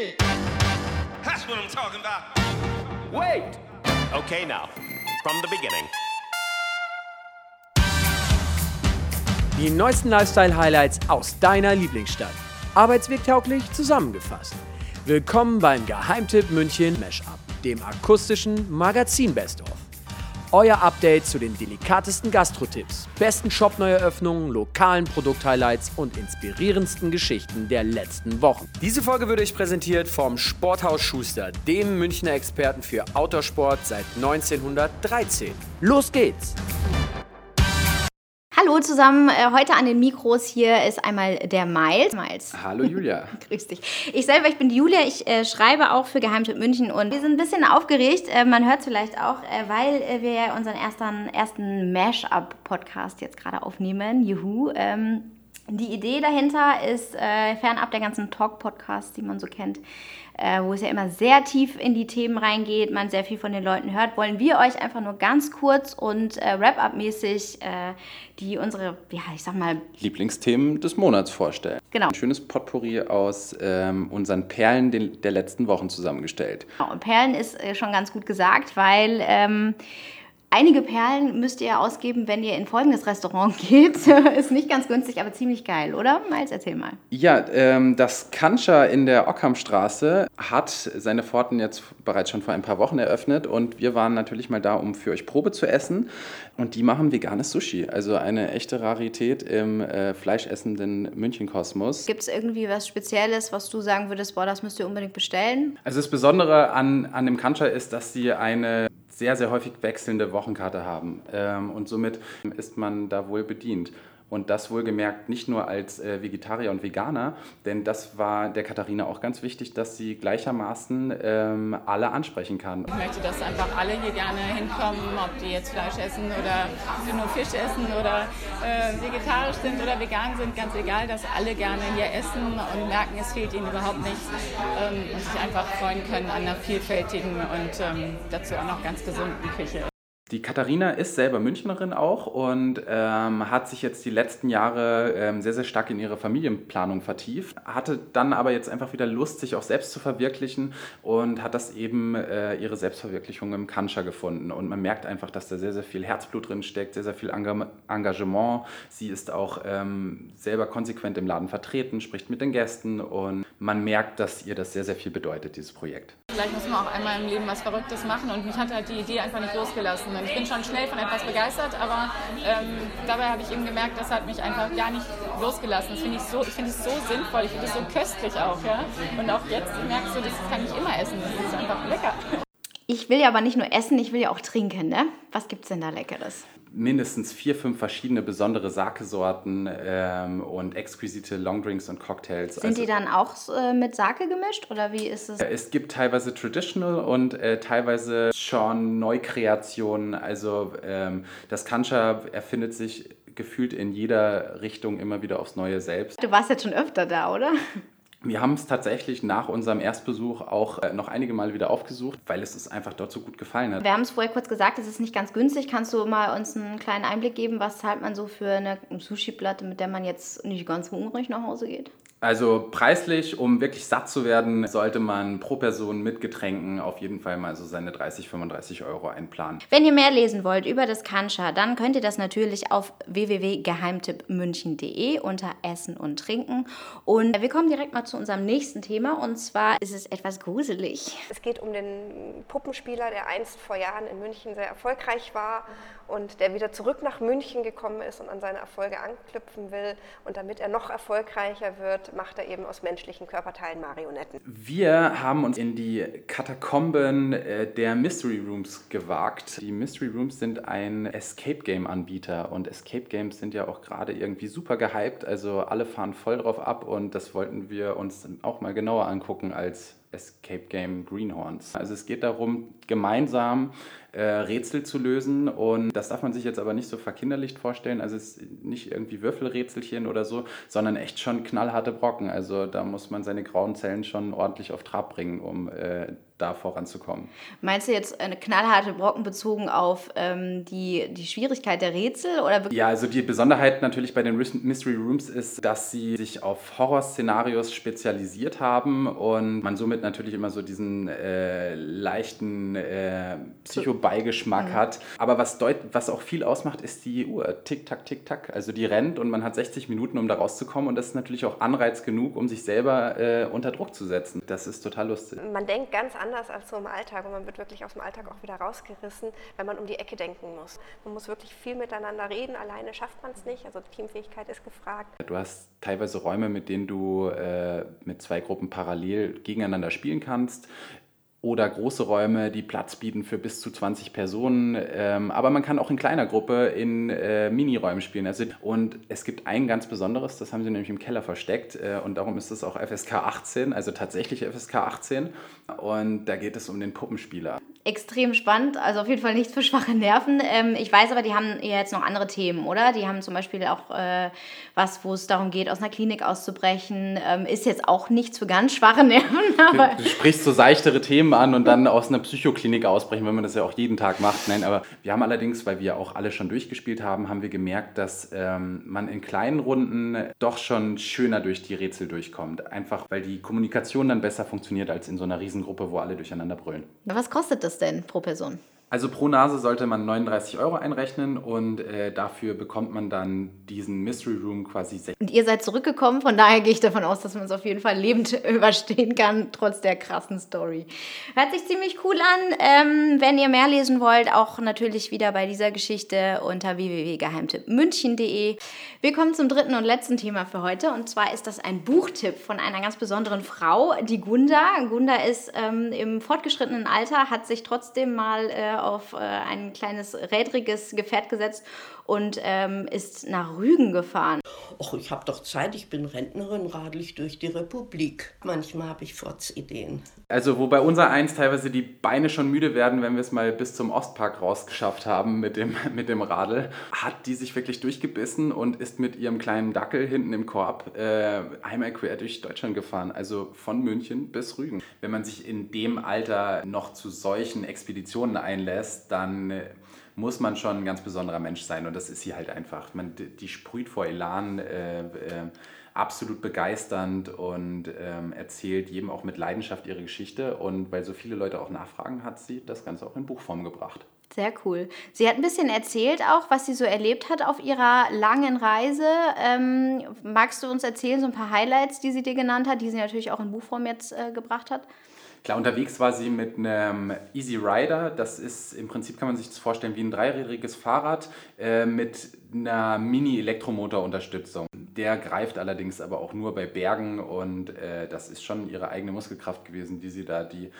shit. That's what I'm talking about. Wait. Okay, now, from the beginning. Die neuesten Lifestyle-Highlights aus deiner Lieblingsstadt. Arbeitswegtauglich zusammengefasst. Willkommen beim Geheimtipp München Mashup, dem akustischen Magazin Best of. Euer Update zu den delikatesten Gastrotipps, besten Shop-Neueröffnungen, lokalen Produkt-Highlights und inspirierendsten Geschichten der letzten Wochen. Diese Folge wird euch präsentiert vom Sporthaus Schuster, dem Münchner Experten für Outdoorsport seit 1913. Los geht's! Hallo zusammen, äh, heute an den Mikros hier ist einmal der Miles. Miles. Hallo Julia. Grüß dich. Ich selber, ich bin die Julia, ich äh, schreibe auch für Geheimtipp München und wir sind ein bisschen aufgeregt, äh, man hört es vielleicht auch, äh, weil äh, wir ja unseren ersten, ersten Mash-up-Podcast jetzt gerade aufnehmen. Juhu. Ähm, die Idee dahinter ist, äh, fernab der ganzen Talk-Podcasts, die man so kennt, äh, wo es ja immer sehr tief in die Themen reingeht, man sehr viel von den Leuten hört, wollen wir euch einfach nur ganz kurz und äh, Wrap-up-mäßig äh, die unsere, ja, ich sag mal, Lieblingsthemen des Monats vorstellen. Genau. Ein schönes Potpourri aus ähm, unseren Perlen den, der letzten Wochen zusammengestellt. Genau, und Perlen ist äh, schon ganz gut gesagt, weil ähm, einige Perlen müsst ihr ausgeben, wenn ihr in folgendes Restaurant geht. ist nicht ganz günstig, aber ziemlich geil, oder? Miles, erzähl mal. Ja, ähm, das Kancha in der Ockhamstraße hat seine Pforten jetzt bereits schon vor ein paar Wochen eröffnet und wir waren natürlich mal da, um für euch Probe zu essen. Und die machen veganes Sushi, also eine echte Rarität im äh, fleischessenden Münchenkosmos. Gibt es irgendwie was Spezielles, was du sagen würdest, boah, das müsst ihr unbedingt bestellen? Also das Besondere an, an dem Kancha ist, dass sie eine sehr, sehr häufig wechselnde Wochenkarte haben. Ähm, und somit ist man da wohl bedient. Und das wohlgemerkt nicht nur als äh, Vegetarier und Veganer, denn das war der Katharina auch ganz wichtig, dass sie gleichermaßen ähm, alle ansprechen kann. Ich möchte, dass einfach alle hier gerne hinkommen, ob die jetzt Fleisch essen oder nur Fisch essen oder äh, vegetarisch sind oder vegan sind, ganz egal, dass alle gerne hier essen und merken, es fehlt ihnen überhaupt nichts ähm, und sich einfach freuen können an einer vielfältigen und ähm, dazu auch noch ganz gesunden Küche. Die Katharina ist selber Münchnerin auch und ähm, hat sich jetzt die letzten Jahre ähm, sehr, sehr stark in ihre Familienplanung vertieft, hatte dann aber jetzt einfach wieder Lust, sich auch selbst zu verwirklichen und hat das eben äh, ihre Selbstverwirklichung im Kancha gefunden. Und man merkt einfach, dass da sehr, sehr viel Herzblut drin steckt, sehr, sehr viel Engagement. Sie ist auch ähm, selber konsequent im Laden vertreten, spricht mit den Gästen und man merkt, dass ihr das sehr, sehr viel bedeutet, dieses Projekt. Vielleicht muss man auch einmal im Leben was Verrücktes machen und mich hat halt die Idee einfach nicht losgelassen. Und ich bin schon schnell von etwas begeistert, aber ähm, dabei habe ich eben gemerkt, das hat mich einfach gar nicht losgelassen. Das finde ich so, ich finde es so sinnvoll, ich finde es so köstlich auch, ja. Und auch jetzt merkst du, das kann ich immer essen. Das ist einfach lecker. Ich will ja aber nicht nur essen, ich will ja auch trinken, ne? Was gibt's denn da Leckeres? Mindestens vier, fünf verschiedene besondere Sake-Sorten ähm, und exquisite Longdrinks und Cocktails. Sind also, die dann auch äh, mit Sake gemischt oder wie ist es? Es gibt teilweise Traditional und äh, teilweise schon Neukreationen. Also ähm, das Kancha erfindet sich gefühlt in jeder Richtung immer wieder aufs Neue selbst. Du warst jetzt schon öfter da, oder? Wir haben es tatsächlich nach unserem Erstbesuch auch äh, noch einige Male wieder aufgesucht, weil es uns einfach dort so gut gefallen hat. Wir haben es vorher kurz gesagt, es ist nicht ganz günstig. Kannst du mal uns einen kleinen Einblick geben, was zahlt man so für eine Sushi-Platte, mit der man jetzt nicht ganz hungrig nach Hause geht? Also preislich, um wirklich satt zu werden, sollte man pro Person mit Getränken auf jeden Fall mal so seine 30, 35 Euro einplanen. Wenn ihr mehr lesen wollt über das Kancha, dann könnt ihr das natürlich auf www.geheimtippmünchen.de unter Essen und Trinken. Und wir kommen direkt mal zu unserem nächsten Thema und zwar ist es etwas gruselig. Es geht um den Puppenspieler, der einst vor Jahren in München sehr erfolgreich war und der wieder zurück nach München gekommen ist und an seine Erfolge anknüpfen will. Und damit er noch erfolgreicher wird, macht er eben aus menschlichen Körperteilen Marionetten. Wir haben uns in die Katakomben äh, der Mystery Rooms gewagt. Die Mystery Rooms sind ein Escape Game Anbieter und Escape Games sind ja auch gerade irgendwie super gehypt. Also alle fahren voll drauf ab und das wollten wir uns auch mal genauer angucken als Escape Game Greenhorns. Also es geht darum, gemeinsam äh, Rätsel zu lösen und das darf man sich jetzt aber nicht so verkinderlicht vorstellen. Also es ist nicht irgendwie Würfelrätselchen oder so, sondern echt schon knallharte Brocken. Also da muss man seine grauen Zellen schon ordentlich auf Trab bringen, um äh, da voranzukommen. Meinst du jetzt eine knallharte Brocken bezogen auf ähm, die, die Schwierigkeit der Rätsel? Oder Ja, also die Besonderheit natürlich bei den Mystery Rooms ist, dass sie sich auf Horrorszenarios spezialisiert haben und man somit natürlich immer so diesen äh, leichten äh, Psycho-Beigeschmack hat. Aber was, deut was auch viel ausmacht, ist die Uhr. Tick, tack, tick, tack. Also die rennt und man hat 60 Minuten, um da rauszukommen und das ist natürlich auch Anreiz genug, um sich selber äh, unter Druck zu setzen. Das ist total lustig. Man denkt ganz anders als so im Alltag und man wird wirklich aus dem Alltag auch wieder rausgerissen, wenn man um die Ecke denken muss. Man muss wirklich viel miteinander reden, alleine schafft man es nicht, also Teamfähigkeit ist gefragt. Du hast teilweise Räume, mit denen du äh, mit zwei Gruppen parallel gegeneinander spielen kannst. Oder große Räume, die Platz bieten für bis zu 20 Personen. Ähm, aber man kann auch in kleiner Gruppe in äh, Miniräumen spielen. Also, und es gibt ein ganz besonderes, das haben sie nämlich im Keller versteckt. Äh, und darum ist es auch FSK 18, also tatsächlich FSK 18. Und da geht es um den Puppenspieler. Extrem spannend, also auf jeden Fall nichts für schwache Nerven. Ähm, ich weiß aber, die haben ja jetzt noch andere Themen, oder? Die haben zum Beispiel auch äh, was, wo es darum geht, aus einer Klinik auszubrechen. Ähm, ist jetzt auch nichts für ganz schwache Nerven, aber Du sprichst so seichtere Themen an und dann aus einer Psychoklinik ausbrechen, wenn man das ja auch jeden Tag macht. Nein, aber wir haben allerdings, weil wir auch alle schon durchgespielt haben, haben wir gemerkt, dass ähm, man in kleinen Runden doch schon schöner durch die Rätsel durchkommt. Einfach, weil die Kommunikation dann besser funktioniert als in so einer Riesengruppe, wo alle durcheinander brüllen. was kostet das denn pro Person? Also pro Nase sollte man 39 Euro einrechnen und äh, dafür bekommt man dann diesen Mystery Room quasi 60 Und ihr seid zurückgekommen, von daher gehe ich davon aus, dass man es auf jeden Fall lebend überstehen kann, trotz der krassen Story. Hört sich ziemlich cool an. Ähm, wenn ihr mehr lesen wollt, auch natürlich wieder bei dieser Geschichte unter www.geheimtippmünchen.de. Wir kommen zum dritten und letzten Thema für heute und zwar ist das ein Buchtipp von einer ganz besonderen Frau, die Gunda. Gunda ist ähm, im fortgeschrittenen Alter, hat sich trotzdem mal äh, auf äh, ein kleines rädriges Gefährt gesetzt und ähm, ist nach Rügen gefahren. Och, ich habe doch Zeit, ich bin Rentnerin, radel ich durch die Republik. Manchmal habe ich Fotzideen. Also wo bei unser eins teilweise die Beine schon müde werden, wenn wir es mal bis zum Ostpark rausgeschafft haben mit dem, mit dem Radl, hat die sich wirklich durchgebissen und ist mit ihrem kleinen Dackel hinten im Korb äh, einmal quer durch Deutschland gefahren. Also von München bis Rügen. Wenn man sich in dem Alter noch zu solchen Expeditionen einlässt, dann äh, muss man schon ein ganz besonderer Mensch sein und das ist sie halt einfach. Man, die sprüht vor Elan, äh, äh, absolut begeisternd und ähm, erzählt jedem auch mit Leidenschaft ihre Geschichte und weil so viele Leute auch nachfragen, hat sie das Ganze auch in Buchform gebracht. Sehr cool. Sie hat ein bisschen erzählt auch, was sie so erlebt hat auf ihrer langen Reise. Ähm, magst du uns erzählen, so ein paar Highlights, die sie dir genannt hat, die sie natürlich auch in Buchform jetzt äh, gebracht hat? Klar, unterwegs war sie mit einem Easy Rider. Das ist im Prinzip, kann man sich das vorstellen, wie ein dreirädriges Fahrrad äh, mit einer Mini-Elektromotorunterstützung. Der greift allerdings aber auch nur bei Bergen und äh, das ist schon ihre eigene Muskelkraft gewesen, die sie da die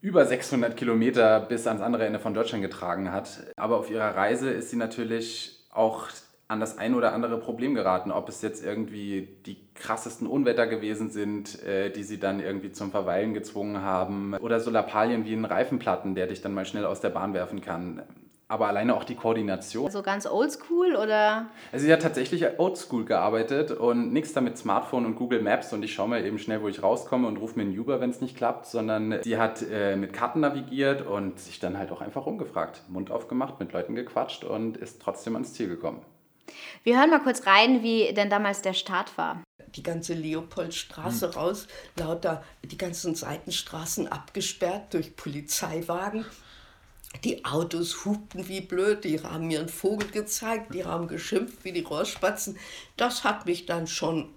über 600 Kilometer bis ans andere Ende von Deutschland getragen hat. Aber auf ihrer Reise ist sie natürlich auch an das ein oder andere Problem geraten, ob es jetzt irgendwie die krassesten Unwetter gewesen sind, äh, die sie dann irgendwie zum Verweilen gezwungen haben, oder so Lappalien wie ein Reifenplatten, der dich dann mal schnell aus der Bahn werfen kann. Aber alleine auch die Koordination. So ganz oldschool oder? Also sie hat tatsächlich oldschool gearbeitet und nichts damit Smartphone und Google Maps und ich schaue mal eben schnell, wo ich rauskomme und rufe mir einen Uber, wenn es nicht klappt, sondern sie hat äh, mit Karten navigiert und sich dann halt auch einfach rumgefragt, Mund aufgemacht, mit Leuten gequatscht und ist trotzdem ans Ziel gekommen. Wir hören mal kurz rein, wie denn damals der Start war. Die ganze Leopoldstraße raus, lauter die ganzen Seitenstraßen abgesperrt durch Polizeiwagen. Die Autos hupten wie blöd, die haben mir einen Vogel gezeigt, die haben geschimpft wie die Rohrspatzen. Das hat mich dann schon,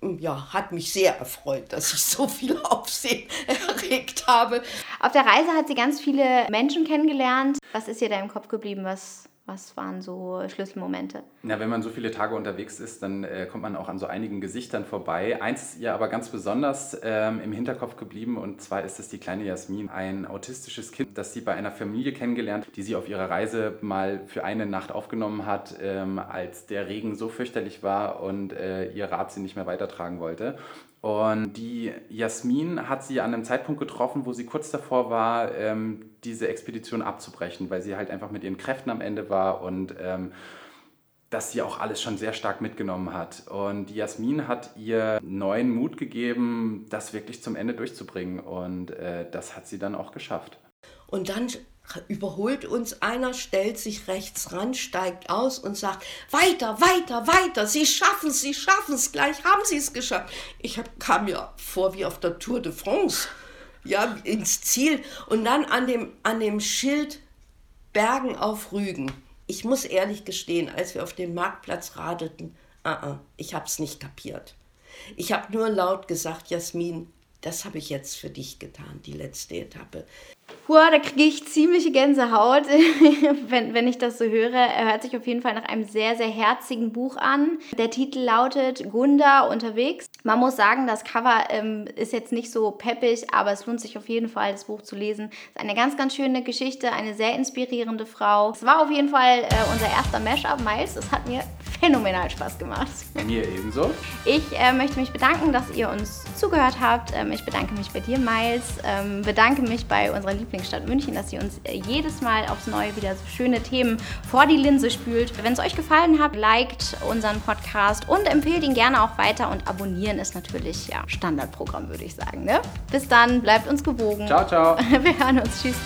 ja, hat mich sehr erfreut, dass ich so viel Aufsehen erregt habe. Auf der Reise hat sie ganz viele Menschen kennengelernt. Was ist ihr da im Kopf geblieben? Was, was waren so Schlüsselmomente? Na, wenn man so viele Tage unterwegs ist, dann äh, kommt man auch an so einigen Gesichtern vorbei. Eins ist ihr aber ganz besonders ähm, im Hinterkopf geblieben und zwar ist es die kleine Jasmin, ein autistisches Kind, das sie bei einer Familie kennengelernt, die sie auf ihrer Reise mal für eine Nacht aufgenommen hat, ähm, als der Regen so fürchterlich war und äh, ihr Rat sie nicht mehr weitertragen wollte. Und die Jasmin hat sie an einem Zeitpunkt getroffen, wo sie kurz davor war, ähm, diese Expedition abzubrechen, weil sie halt einfach mit ihren Kräften am Ende war und ähm, das sie auch alles schon sehr stark mitgenommen hat. Und Jasmin hat ihr neuen Mut gegeben, das wirklich zum Ende durchzubringen. Und äh, das hat sie dann auch geschafft. Und dann überholt uns einer, stellt sich rechts ran, steigt aus und sagt, weiter, weiter, weiter, Sie schaffen es, Sie schaffen es, gleich haben Sie es geschafft. Ich hab, kam mir vor wie auf der Tour de France, ja, ins Ziel und dann an dem, an dem Schild Bergen auf Rügen. Ich muss ehrlich gestehen, als wir auf den Marktplatz radelten, uh -uh, ich hab's nicht kapiert. Ich habe nur laut gesagt, Jasmin, das habe ich jetzt für dich getan, die letzte Etappe. Boah, da kriege ich ziemliche Gänsehaut, wenn, wenn ich das so höre. Er hört sich auf jeden Fall nach einem sehr, sehr herzigen Buch an. Der Titel lautet Gunda unterwegs. Man muss sagen, das Cover ähm, ist jetzt nicht so peppig, aber es lohnt sich auf jeden Fall, das Buch zu lesen. Es ist eine ganz, ganz schöne Geschichte, eine sehr inspirierende Frau. Es war auf jeden Fall äh, unser erster Mashup, Miles. Es hat mir phänomenal Spaß gemacht. Mir ebenso. Ich äh, möchte mich bedanken, dass ihr uns zugehört habt. Ähm, ich bedanke mich bei dir, Miles. Ähm, bedanke mich bei unserer Lieblingsstadt München, dass ihr uns äh, jedes Mal aufs Neue wieder so schöne Themen vor die Linse spült. Wenn es euch gefallen hat, liked unseren Podcast und empfehlt ihn gerne auch weiter und abonnieren ist natürlich ja Standardprogramm, würde ich sagen. Ne? Bis dann, bleibt uns gewogen. Ciao, ciao. Wir hören uns. Tschüss.